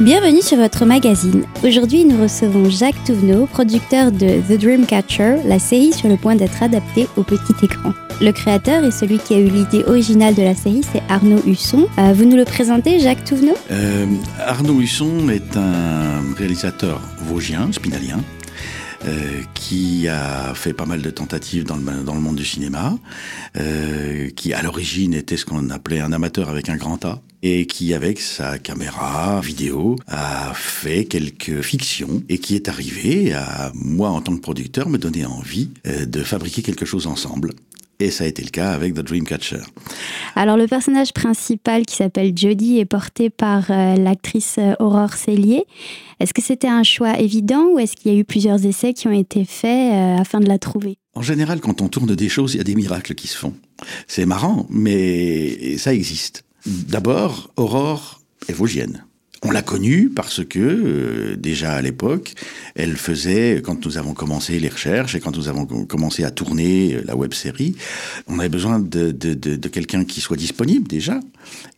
Bienvenue sur votre magazine. Aujourd'hui, nous recevons Jacques Touvenot, producteur de The Dreamcatcher, la série sur le point d'être adaptée au petit écran. Le créateur et celui qui a eu l'idée originale de la série, c'est Arnaud Husson. Euh, vous nous le présentez, Jacques Touvenot? Euh, Arnaud Husson est un réalisateur vosgien, spinalien, euh, qui a fait pas mal de tentatives dans le, dans le monde du cinéma, euh, qui à l'origine était ce qu'on appelait un amateur avec un grand A, et qui avec sa caméra vidéo a fait quelques fictions, et qui est arrivé à moi en tant que producteur me donner envie euh, de fabriquer quelque chose ensemble. Et ça a été le cas avec The Dreamcatcher. Alors le personnage principal qui s'appelle Jodie est porté par euh, l'actrice euh, Aurore Cellier. Est-ce que c'était un choix évident ou est-ce qu'il y a eu plusieurs essais qui ont été faits euh, afin de la trouver? En général, quand on tourne des choses, il y a des miracles qui se font. C'est marrant, mais ça existe. D'abord, Aurore est vosgienne. On l'a connue parce que, euh, déjà à l'époque, elle faisait, quand nous avons commencé les recherches et quand nous avons commencé à tourner euh, la web série, on avait besoin de, de, de, de quelqu'un qui soit disponible déjà.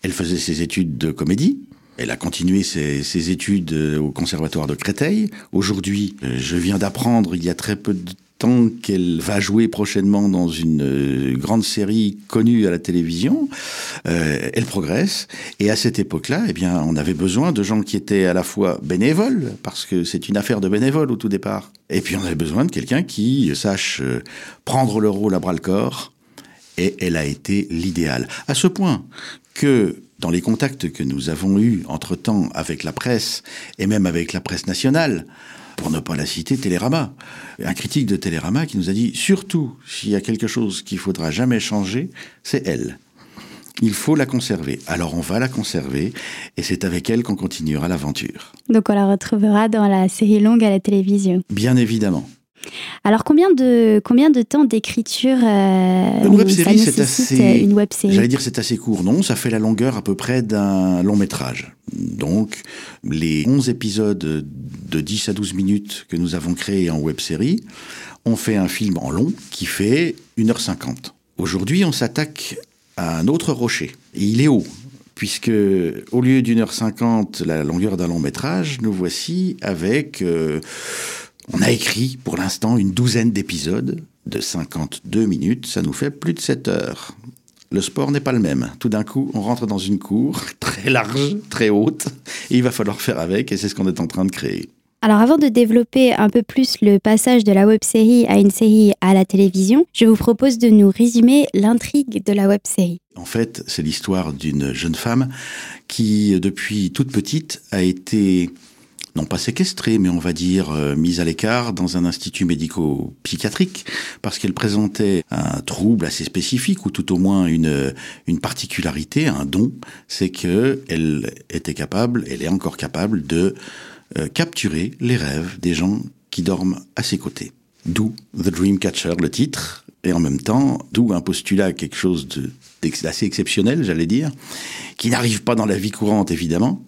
Elle faisait ses études de comédie. Elle a continué ses, ses études euh, au conservatoire de Créteil. Aujourd'hui, je viens d'apprendre il y a très peu de tant qu'elle va jouer prochainement dans une euh, grande série connue à la télévision, euh, elle progresse. Et à cette époque-là, eh bien, on avait besoin de gens qui étaient à la fois bénévoles, parce que c'est une affaire de bénévoles au tout départ. Et puis on avait besoin de quelqu'un qui sache euh, prendre le rôle à bras le corps. Et elle a été l'idéal. À ce point que dans les contacts que nous avons eus entre-temps avec la presse et même avec la presse nationale, pour ne pas la citer, Télérama. Un critique de Télérama qui nous a dit, surtout s'il y a quelque chose qu'il faudra jamais changer, c'est elle. Il faut la conserver. Alors on va la conserver et c'est avec elle qu'on continuera l'aventure. Donc on la retrouvera dans la série longue à la télévision. Bien évidemment. Alors combien de combien de temps d'écriture euh, une web série c'est assez une web série? J'allais dire c'est assez court non, ça fait la longueur à peu près d'un long métrage. Donc les 11 épisodes de 10 à 12 minutes que nous avons créés en web série, on fait un film en long qui fait 1h50. Aujourd'hui, on s'attaque à un autre rocher. Et il est haut, puisque au lieu d'une heure cinquante, la longueur d'un long métrage, nous voici avec... Euh, on a écrit pour l'instant une douzaine d'épisodes de 52 minutes, ça nous fait plus de 7 heures. Le sport n'est pas le même. Tout d'un coup, on rentre dans une cour très large, très haute, et il va falloir faire avec, et c'est ce qu'on est en train de créer. Alors avant de développer un peu plus le passage de la web série à une série à la télévision, je vous propose de nous résumer l'intrigue de la web série. En fait, c'est l'histoire d'une jeune femme qui, depuis toute petite, a été non pas séquestrée, mais on va dire euh, mise à l'écart dans un institut médico-psychiatrique, parce qu'elle présentait un trouble assez spécifique, ou tout au moins une, une particularité, un don, c'est que elle était capable, elle est encore capable de euh, capturer les rêves des gens qui dorment à ses côtés. D'où The Dreamcatcher, le titre, et en même temps, d'où un postulat, quelque chose d'assez exceptionnel, j'allais dire, qui n'arrive pas dans la vie courante, évidemment,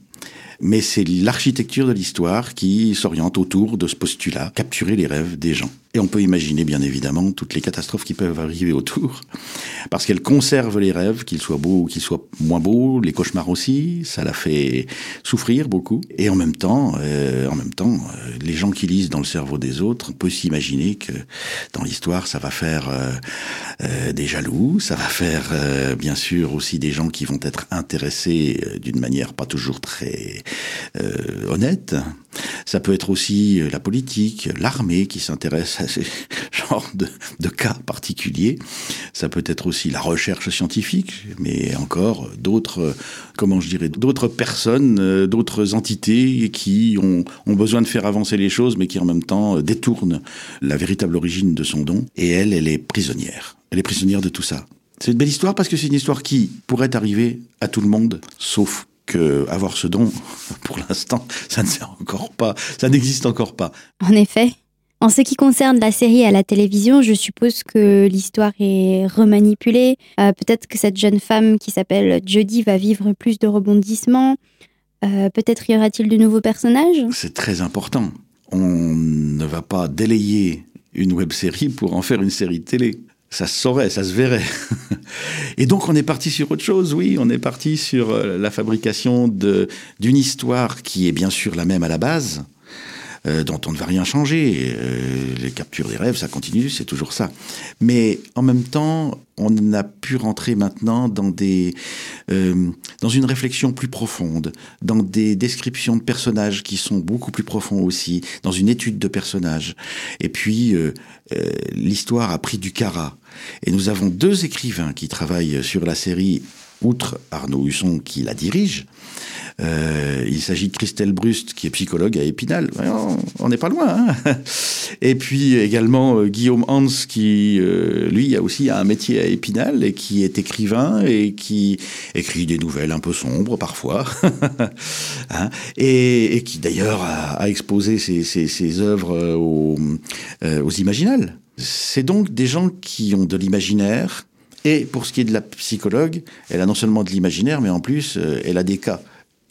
mais c'est l'architecture de l'histoire qui s'oriente autour de ce postulat, capturer les rêves des gens. Et on peut imaginer bien évidemment toutes les catastrophes qui peuvent arriver autour, parce qu'elle conserve les rêves, qu'ils soient beaux ou qu'ils soient moins beaux, les cauchemars aussi, ça la fait souffrir beaucoup. Et en même temps, euh, en même temps, euh, les gens qui lisent dans le cerveau des autres, on peut s'imaginer que dans l'histoire, ça va faire euh, des jaloux, ça va faire bien sûr aussi des gens qui vont être intéressés d'une manière pas toujours très honnête. Ça peut être aussi la politique, l'armée qui s'intéresse à ces genres de, cas particuliers. Ça peut être aussi la recherche scientifique, mais encore d'autres, comment je dirais, d'autres personnes, d'autres entités qui ont, besoin de faire avancer les choses, mais qui en même temps détournent la véritable origine de son don. Et elle, elle est prisonnière. Elle est prisonnière de tout ça. C'est une belle histoire parce que c'est une histoire qui pourrait arriver à tout le monde, sauf que avoir ce don, pour l'instant, ça n'existe encore pas. En effet. En ce qui concerne la série à la télévision, je suppose que l'histoire est remanipulée. Euh, Peut-être que cette jeune femme qui s'appelle Jodie va vivre plus de rebondissements. Euh, Peut-être y aura-t-il de nouveaux personnages? C'est très important. On ne va pas délayer une web série pour en faire une série de télé. Ça se saurait, ça se verrait. Et donc on est parti sur autre chose, oui, on est parti sur euh, la fabrication d'une histoire qui est bien sûr la même à la base, euh, dont on ne va rien changer. Euh, les captures des rêves, ça continue, c'est toujours ça. Mais en même temps, on a pu rentrer maintenant dans des euh, dans une réflexion plus profonde, dans des descriptions de personnages qui sont beaucoup plus profonds aussi, dans une étude de personnages. Et puis l'histoire a pris du cara. Et nous avons deux écrivains qui travaillent sur la série outre Arnaud Husson qui la dirige, euh, il s'agit de Christelle Brust, qui est psychologue à Épinal. On n'est pas loin. Hein et puis également euh, Guillaume Hans, qui, euh, lui, a aussi un métier à Épinal et qui est écrivain et qui écrit des nouvelles un peu sombres parfois. hein et, qui d'ailleurs a, exposé ses, œuvres aux, aux Imaginales. C'est donc des gens qui ont de l'imaginaire, et pour ce qui est de la psychologue, elle a non seulement de l'imaginaire, mais en plus, elle a des cas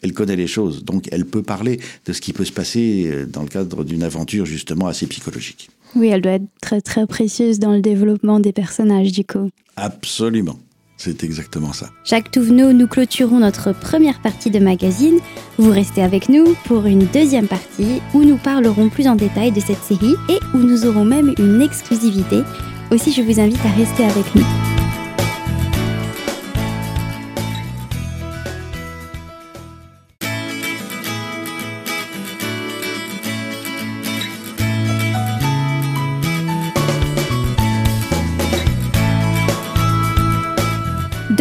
elle connaît les choses, donc elle peut parler de ce qui peut se passer euh, dans le cadre d'une aventure justement assez psychologique. Oui, elle doit être très très précieuse dans le développement des personnages du coup. Absolument. C'est exactement ça. Jacques Touvenot, nous clôturons notre première partie de magazine. Vous restez avec nous pour une deuxième partie où nous parlerons plus en détail de cette série et où nous aurons même une exclusivité. Aussi, je vous invite à rester avec nous.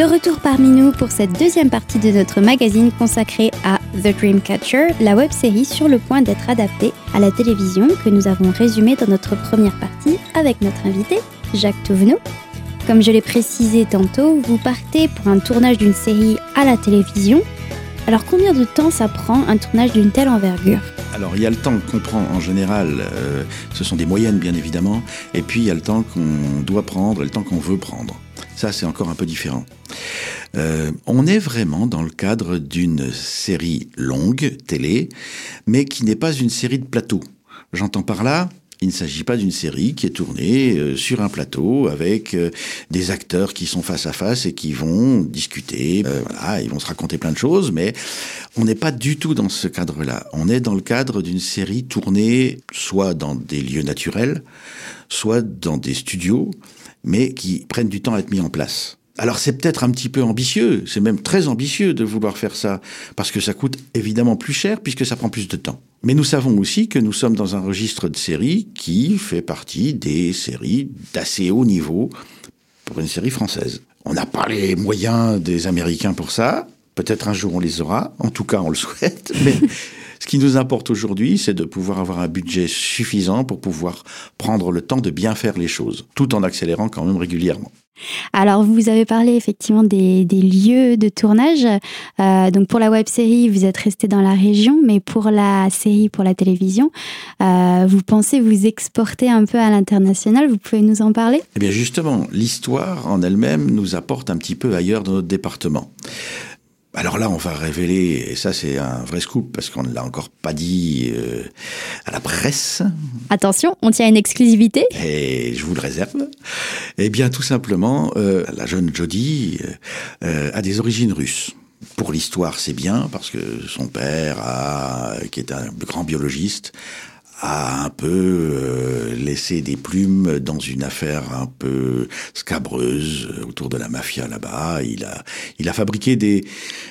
De retour parmi nous pour cette deuxième partie de notre magazine consacrée à The Dreamcatcher, la web série sur le point d'être adaptée à la télévision que nous avons résumée dans notre première partie avec notre invité, Jacques Touvenot. Comme je l'ai précisé tantôt, vous partez pour un tournage d'une série à la télévision. Alors combien de temps ça prend un tournage d'une telle envergure? Alors il y a le temps qu'on prend en général, euh, ce sont des moyennes bien évidemment, et puis il y a le temps qu'on doit prendre et le temps qu'on veut prendre. Ça, c'est encore un peu différent. Euh, on est vraiment dans le cadre d'une série longue, télé, mais qui n'est pas une série de plateaux. J'entends par là, il ne s'agit pas d'une série qui est tournée euh, sur un plateau avec euh, des acteurs qui sont face à face et qui vont discuter. voilà, ils vont se raconter plein de choses, mais on n'est pas du tout dans ce cadre-là. On est dans le cadre d'une série tournée soit dans des lieux naturels, soit dans des studios, mais qui prennent du temps à être mis en place. Alors c'est peut-être un petit peu ambitieux, c'est même très ambitieux de vouloir faire ça, parce que ça coûte évidemment plus cher puisque ça prend plus de temps. Mais nous savons aussi que nous sommes dans un registre de séries qui fait partie des séries d'assez haut niveau pour une série française. On n'a pas les moyens des Américains pour ça, peut-être un jour on les aura, en tout cas on le souhaite, mais qui nous importe aujourd'hui, c'est de pouvoir avoir un budget suffisant pour pouvoir prendre le temps de bien faire les choses, tout en accélérant quand même régulièrement. Alors, vous avez parlé effectivement des, lieux de tournage. Euh, donc, pour la web série, vous êtes resté dans la région, mais pour la série, pour la télévision, euh, vous pensez vous exporter un peu à l'international Vous pouvez nous en parler? Eh bien, justement, l'histoire en elle-même nous apporte un petit peu ailleurs dans notre département. Alors là, on va révéler, et ça c'est un vrai scoop parce qu'on ne l'a encore pas dit euh, à la presse. Attention, on tient une exclusivité. Et je vous le réserve. Eh bien, tout simplement, euh, la jeune Jodie euh, a des origines russes. Pour l'histoire, c'est bien parce que son père, a, qui est un grand biologiste, a un peu laissé des plumes dans une affaire un peu scabreuse autour de la mafia là-bas. Il a, il a fabriqué des,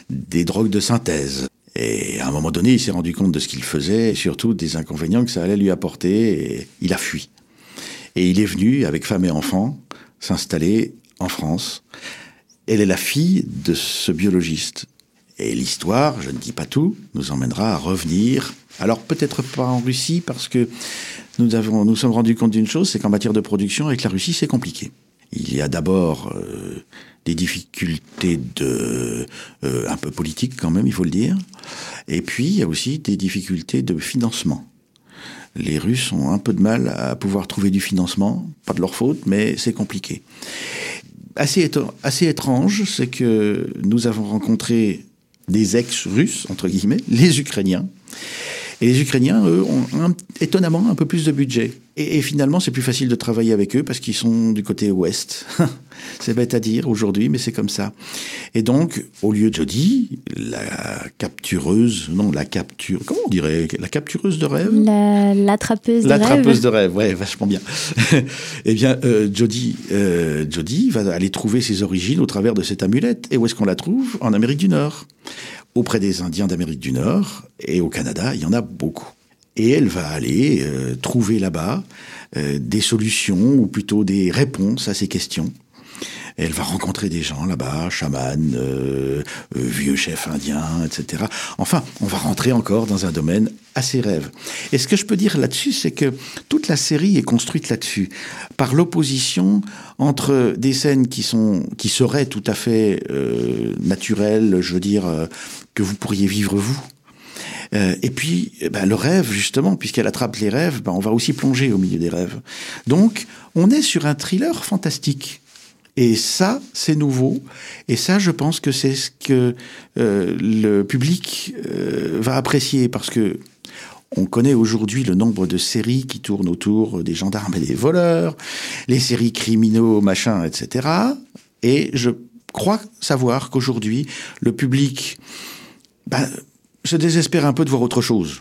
des drogues de synthèse. Et à un moment donné, il s'est rendu compte de ce qu'il faisait et surtout des inconvénients que ça allait lui apporter et il a fui. Et il est venu, avec femme et enfant, s'installer en France. Elle est la fille de ce biologiste. Et l'histoire, je ne dis pas tout, nous emmènera à revenir alors peut-être pas en Russie parce que nous avons nous sommes rendus compte d'une chose, c'est qu'en matière de production avec la Russie c'est compliqué. Il y a d'abord euh, des difficultés de euh, un peu politiques quand même, il faut le dire. Et puis il y a aussi des difficultés de financement. Les Russes ont un peu de mal à pouvoir trouver du financement, pas de leur faute, mais c'est compliqué. Assez, assez étrange, c'est que nous avons rencontré des ex-Russes, entre guillemets, les Ukrainiens, Et les Ukrainiens, eux, ont étonnamment un peu plus de budget. Et, finalement, c'est plus facile de travailler avec eux parce qu'ils sont du côté ouest. c'est bête à dire aujourd'hui, mais c'est comme ça. Et donc, au lieu de Jodie, la captureuse, non, la capture, comment on dirait? La captureuse de rêve? L'attrapeuse la, de rêve. L'attrapeuse de rêve, ouais, vachement bien. eh bien, euh, Jodie, euh, Jodie va aller trouver ses origines au travers de cette amulette. Et où est-ce qu'on la trouve? En Amérique du Nord. Auprès des Indiens d'Amérique du Nord et au Canada, il y en a beaucoup. Et elle va aller euh, trouver là-bas euh, des solutions, ou plutôt des réponses à ces questions. Elle va rencontrer des gens là-bas, chamans, euh, vieux chefs indiens, etc. Enfin, on va rentrer encore dans un domaine assez rêve. Et ce que je peux dire là-dessus, c'est que toute la série est construite là-dessus, par l'opposition entre des scènes qui sont, qui seraient tout à fait naturelles, je veux dire, que vous pourriez vivre vous, euh, et puis, eh ben, le rêve, justement, puisqu'elle attrape les rêves, ben, on va aussi plonger au milieu des rêves. Donc, on est sur un thriller fantastique. Et ça, c'est nouveau. Et ça, je pense que c'est ce que euh, le public euh, va apprécier parce que on connaît aujourd'hui le nombre de séries qui tournent autour des gendarmes et des voleurs, les séries criminaux, machin, etc. Et je crois savoir qu'aujourd'hui, le public ben, se désespère un peu de voir autre chose.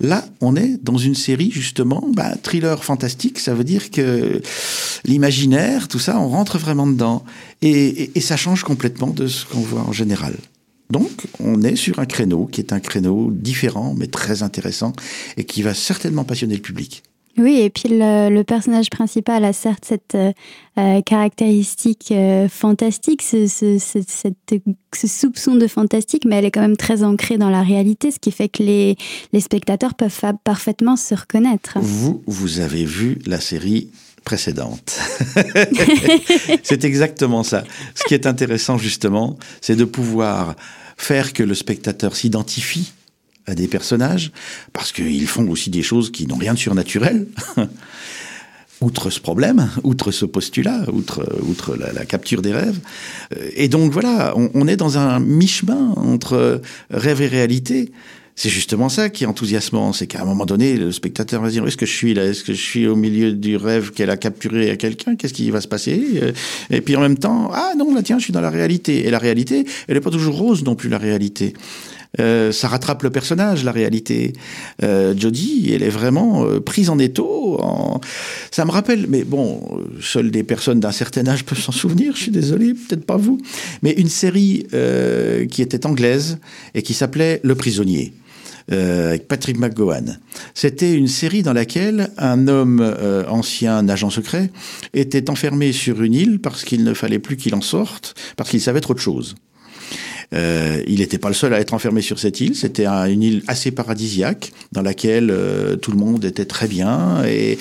Là, on est dans une série, justement, bah, thriller fantastique, ça veut dire que l'imaginaire, tout ça, on rentre vraiment dedans. Et, et ça change complètement de ce qu'on voit en général. Donc, on est sur un créneau qui est un créneau différent, mais très intéressant, et qui va certainement passionner le public. Oui, et puis le, personnage principal a certes cette euh, euh, caractéristique euh, fantastique, ce, ce, ce, soupçon de fantastique, mais elle est quand même très ancrée dans la réalité, ce qui fait que les, les spectateurs peuvent parfaitement se reconnaître. Vous, vous avez vu la série précédente. c'est exactement ça. Ce qui est intéressant justement, c'est de pouvoir faire que le spectateur s'identifie à des personnages, parce qu'ils font aussi des choses qui n'ont rien de surnaturel. outre ce problème, outre ce postulat, outre, outre la, capture des rêves. Euh, et donc voilà, on, est dans un mi-chemin entre rêve et réalité. C'est justement ça qui est enthousiasmant, c'est qu'à un moment donné, le spectateur va se dire, est-ce que je suis là? Est-ce que je suis au milieu du rêve qu'elle a capturé à quelqu'un? Qu'est-ce qui va se passer? Euh, Et puis en même temps, ah non, là tiens, je suis dans la réalité. Et la réalité, elle n'est pas toujours rose non plus, la réalité. Euh, ça rattrape le personnage, la réalité. Euh, Jodie, elle est vraiment euh, prise en étau. En... Ça me rappelle, mais bon, seules des personnes d'un certain âge peuvent s'en souvenir, je suis désolé, peut-être pas vous, mais une série qui était anglaise et qui s'appelait Le Prisonnier. avec Patrick McGowan. C'était une série dans laquelle un homme ancien agent secret était enfermé sur une île parce qu'il ne fallait plus qu'il en sorte, parce qu'il savait trop de choses. Euh, il n'était pas le seul à être enfermé sur cette île. C'était une île assez paradisiaque dans laquelle euh, tout le monde était très bien et,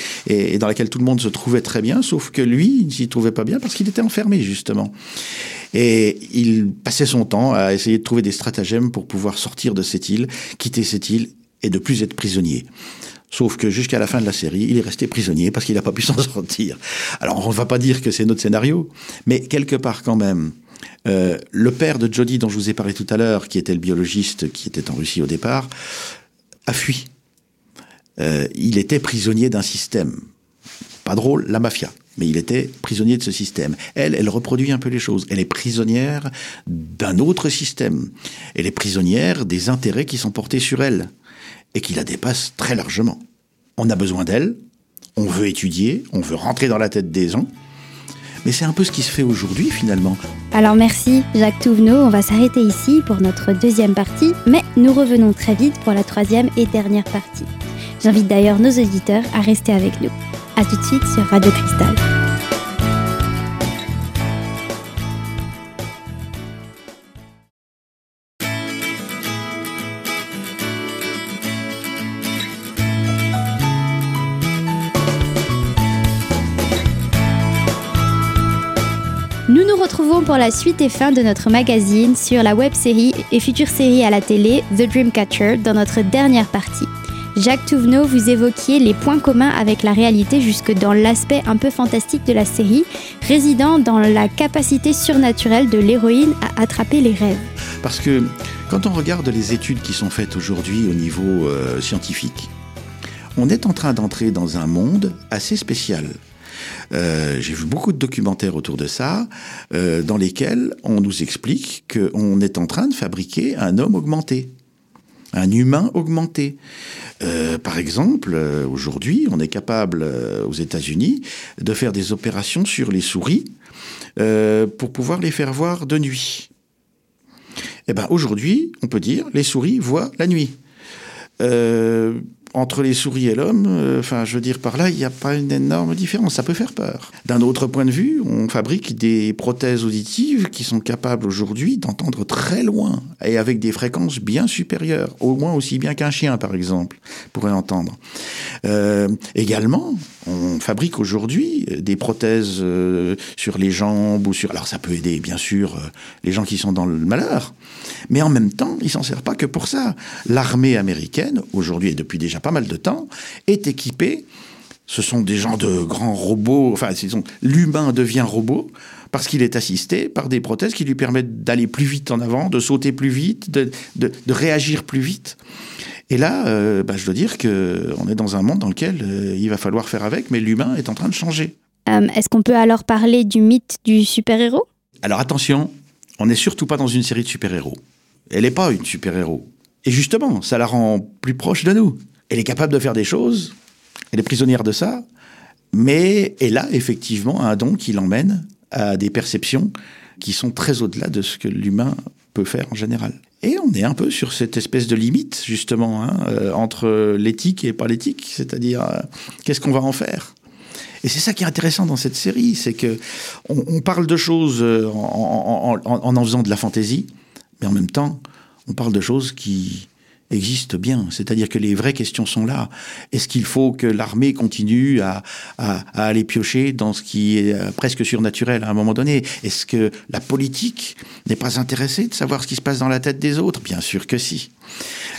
dans laquelle tout le monde se trouvait très bien, sauf que lui, il ne s'y trouvait pas bien parce qu'il était enfermé justement. Et il passait son temps à essayer de trouver des stratagèmes pour pouvoir sortir de cette île, quitter cette île et de plus être prisonnier. Sauf que jusqu'à la fin de la série, il est resté prisonnier parce qu'il n'a pas pu s'en sortir. Alors on ne va pas dire que c'est notre scénario, mais quelque part quand même, euh, le père de Jody, dont je vous ai parlé tout à l'heure, qui était le biologiste qui était en Russie au départ, a fui. Euh, il était prisonnier d'un système. Pas drôle, la mafia. Mais il était prisonnier de ce système. Elle, elle reproduit un peu les choses. Elle est prisonnière d'un autre système. Elle est prisonnière des intérêts qui sont portés sur elle et qui la dépassent très largement. On a besoin d'elle, on veut étudier, on veut rentrer dans la tête des gens, mais c'est un peu ce qui se fait aujourd'hui finalement. Alors merci Jacques Touvenot, on va s'arrêter ici pour notre deuxième partie, mais nous revenons très vite pour la troisième et dernière partie. J'invite d'ailleurs nos auditeurs à rester avec nous. A tout de suite sur Radio Cristal. Retrouvons pour la suite et fin de notre magazine sur la web série et future série à la télé The Dreamcatcher dans notre dernière partie. Jacques Touvenot, vous évoquiez les points communs avec la réalité jusque dans l'aspect un peu fantastique de la série, résidant dans la capacité surnaturelle de l'héroïne à attraper les rêves. Parce que quand on regarde les études qui sont faites aujourd'hui au niveau euh, scientifique, on est en train d'entrer dans un monde assez spécial. Euh, j'ai vu beaucoup de documentaires autour de ça, euh, dans lesquels on nous explique qu'on est en train de fabriquer un homme augmenté, un humain augmenté. Euh, par exemple, aujourd'hui, on est capable aux États-Unis de faire des opérations sur les souris pour pouvoir les faire voir de nuit. Eh ben aujourd'hui, on peut dire les souris voient la nuit entre les souris et l'homme, euh, je veux dire, par là, il n'y a pas une énorme différence. Ça peut faire peur. D'un autre point de vue, on fabrique des prothèses auditives qui sont capables aujourd'hui d'entendre très loin et avec des fréquences bien supérieures, au moins aussi bien qu'un chien, par exemple, pourrait entendre. Euh, également, on fabrique aujourd'hui des prothèses euh, sur les jambes ou sur. Alors, ça peut aider, bien sûr, les gens qui sont dans le malheur, mais en même temps, il s'en sert pas que pour ça. L'armée américaine, aujourd'hui et depuis déjà pas mal de temps, est équipée. Ce sont des gens de grands robots. Enfin, l'humain devient robot parce qu'il est assisté par des prothèses qui lui permettent d'aller plus vite en avant, de sauter plus vite, de, réagir plus vite. Et là, euh, bah, je dois dire qu'on est dans un monde dans lequel euh, il va falloir faire avec, mais l'humain est en train de changer. Euh, est-ce qu'on peut alors parler du mythe du super-héros? Alors attention, on n'est surtout pas dans une série de super-héros. Elle n'est pas une super-héros. Et justement, ça la rend plus proche de nous. Elle est capable de faire des choses, elle est prisonnière de ça, mais elle a effectivement un don qui l'emmène à des perceptions qui sont très au-delà de ce que l'humain peut faire en général. Et on est un peu sur cette espèce de limite, justement, hein, euh, entre l'éthique et pas l'éthique, c'est-à-dire euh, qu'est-ce qu'on va en faire? Et c'est ça qui est intéressant dans cette série, c'est que on, parle de choses euh, en en, en faisant de la fantaisie, mais en même temps, on parle de choses qui, existe bien. C'est-à-dire que les vraies questions sont là. Est-ce qu'il faut que l'armée continue à, aller piocher dans ce qui est euh, presque surnaturel à un moment donné? Est-ce que la politique n'est pas intéressée de savoir ce qui se passe dans la tête des autres? Bien sûr que si.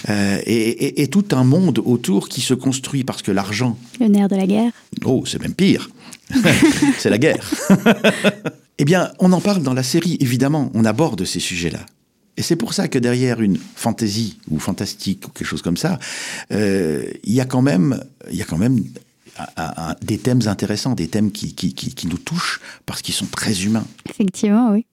Euh, et, et, tout un monde autour qui se construit parce que l'argent... Le nerf de la guerre. Oh, c'est même pire. c'est la guerre. eh bien, on en parle dans la série, évidemment, on aborde ces sujets-là. Et c'est pour ça que derrière une fantaisie ou fantastique ou quelque chose comme ça, euh, il y a quand même, y a quand même des thèmes intéressants, des thèmes qui, qui, qui nous touchent parce qu'ils sont très humains. Effectivement, oui.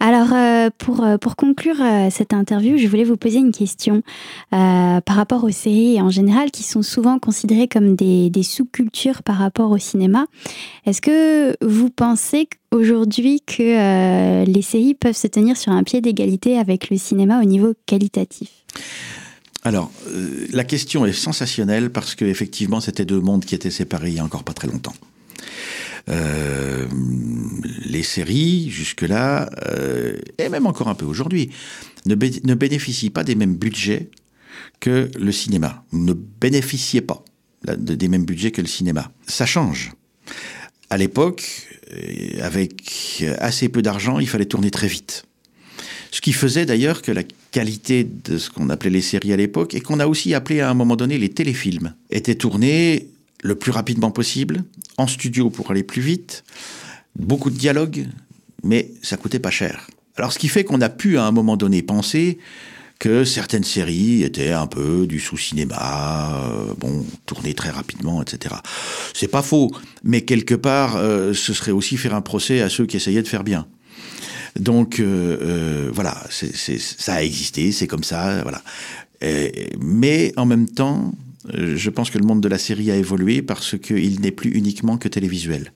Alors, euh, pour, euh, pour conclure euh, cette interview, je voulais vous poser une question par rapport aux séries en général qui sont souvent considérées comme des, des sous-cultures par rapport au cinéma. Est-ce que vous pensez aujourd'hui que les séries peuvent se tenir sur un pied d'égalité avec le cinéma au niveau qualitatif? Alors, la question est sensationnelle parce que effectivement, c'était deux mondes qui étaient séparés il y a encore pas très longtemps. Euh, les séries, jusque-là, euh, et même encore un peu aujourd'hui, ne, ne bénéficient pas des mêmes budgets que le cinéma. Ne bénéficiez pas des mêmes budgets que le cinéma. Ça change. À l'époque, euh, avec assez peu d'argent, il fallait tourner très vite. Ce qui faisait d'ailleurs que la qualité de ce qu'on appelait les séries à l'époque, et qu'on a aussi appelé à un moment donné les téléfilms, était tournée le plus rapidement possible, en studio pour aller plus vite, beaucoup de dialogues, mais ça coûtait pas cher. Alors ce qui fait qu'on a pu à un moment donné penser que certaines séries étaient un peu du sous-cinéma, euh, bon, tournées très rapidement, etc. C'est pas faux, mais quelque part, euh, ce serait aussi faire un procès à ceux qui essayaient de faire bien. Donc euh, voilà, ça a existé, c'est comme ça, voilà. mais en même temps, je pense que le monde de la série a évolué parce qu'il n'est plus uniquement que télévisuel.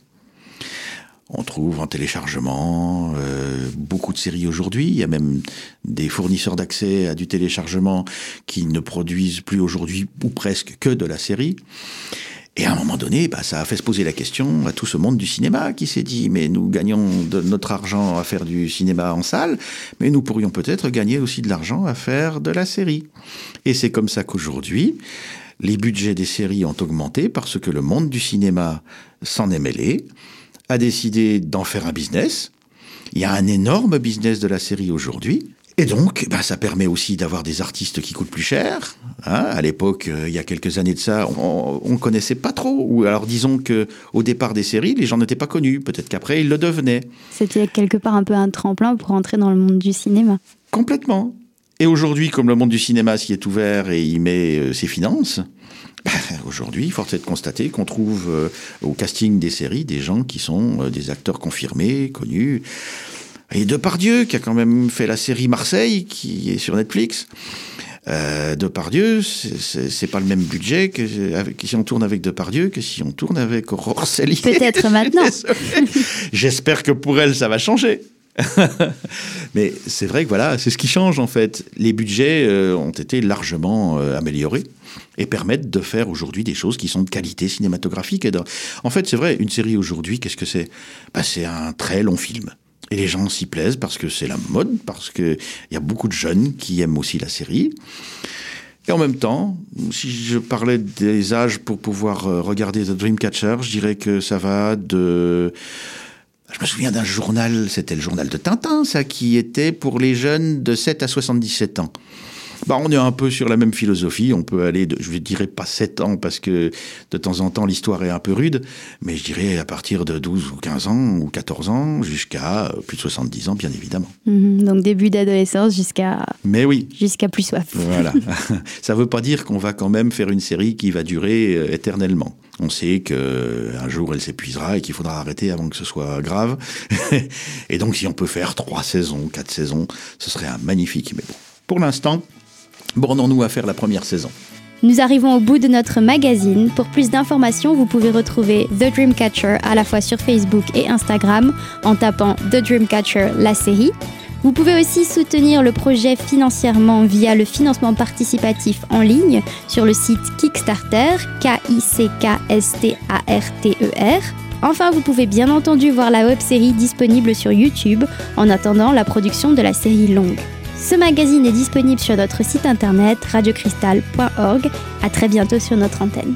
On trouve en téléchargement euh, beaucoup de séries aujourd'hui. Il y a même des fournisseurs d'accès à du téléchargement qui ne produisent plus aujourd'hui ou presque que de la série. Et à un moment donné, bah, ça a fait se poser la question à tout ce monde du cinéma qui s'est dit mais nous gagnons de notre argent à faire du cinéma en salle, mais nous pourrions peut-être gagner aussi de l'argent à faire de la série. Et c'est comme ça qu'aujourd'hui, les budgets des séries ont augmenté parce que le monde du cinéma s'en est mêlé, a décidé d'en faire un business. Il y a un énorme business de la série aujourd'hui. Et donc, bah, ça permet aussi d'avoir des artistes qui coûtent plus cher. Hein. à l'époque, euh, il y a quelques années de ça, on ne connaissait pas trop. Ou alors, disons que au départ des séries, les gens n'étaient pas connus. Peut-être qu'après, ils le devenaient. C'était quelque part un peu un tremplin pour entrer dans le monde du cinéma. Complètement. Et aujourd'hui, comme le monde du cinéma s'y est ouvert et y met euh, ses finances, bah, aujourd'hui, force est de constater qu'on trouve euh, au casting des séries des gens qui sont des acteurs confirmés, connus. Et Depardieu, qui a quand même fait la série Marseille, qui est sur Netflix. Euh, Depardieu, c'est pas le même budget que, si on tourne avec Depardieu que si on tourne avec Aurore. Peut-être maintenant. J'espère que pour elle, ça va changer. Mais c'est vrai que voilà, c'est ce qui change en fait. Les budgets euh, ont été largement euh, améliorés et permettent de faire aujourd'hui des choses qui sont de qualité cinématographique. En fait, c'est vrai, une série aujourd'hui, qu'est-ce que c'est? Bah, C'est un très long film. Et les gens s'y plaisent parce que c'est la mode, parce qu'il y a beaucoup de jeunes qui aiment aussi la série. Et en même temps, si je parlais des âges pour pouvoir euh, regarder The Dreamcatcher, je dirais que ça va de... Je me souviens d'un journal, c'était le journal de Tintin, ça, qui était pour les jeunes de 7 à 77 ans. Bah, on est un peu sur la même philosophie. On peut aller, de, je ne dirais pas 7 ans parce que de temps en temps l'histoire est un peu rude, mais je dirais à partir de 12 ou 15 ans ou 14 ans jusqu'à euh, plus de 70 ans, bien évidemment. Mhm. donc début d'adolescence jusqu'à. Mais oui. Jusqu'à plus soif. Voilà. Ça ne veut pas dire qu'on va quand même faire une série qui va durer euh, éternellement. On sait qu'un jour elle s'épuisera et qu'il faudra arrêter avant que ce soit grave. et donc si on peut faire trois saisons, quatre saisons, ce serait un magnifique. Mais bon, pour l'instant, Bornons-nous à faire la première saison. Nous arrivons au bout de notre magazine. Pour plus d'informations, vous pouvez retrouver The Dreamcatcher à la fois sur Facebook et Instagram en tapant The Dreamcatcher la série. Vous pouvez aussi soutenir le projet financièrement via le financement participatif en ligne sur le site Kickstarter, K-I-C-K-S-T-A-R-T-E-R. Enfin, vous pouvez bien entendu voir la web série disponible sur YouTube en attendant la production de la série longue. Ce magazine est disponible sur notre site internet radiocristal.org. À très bientôt sur notre antenne.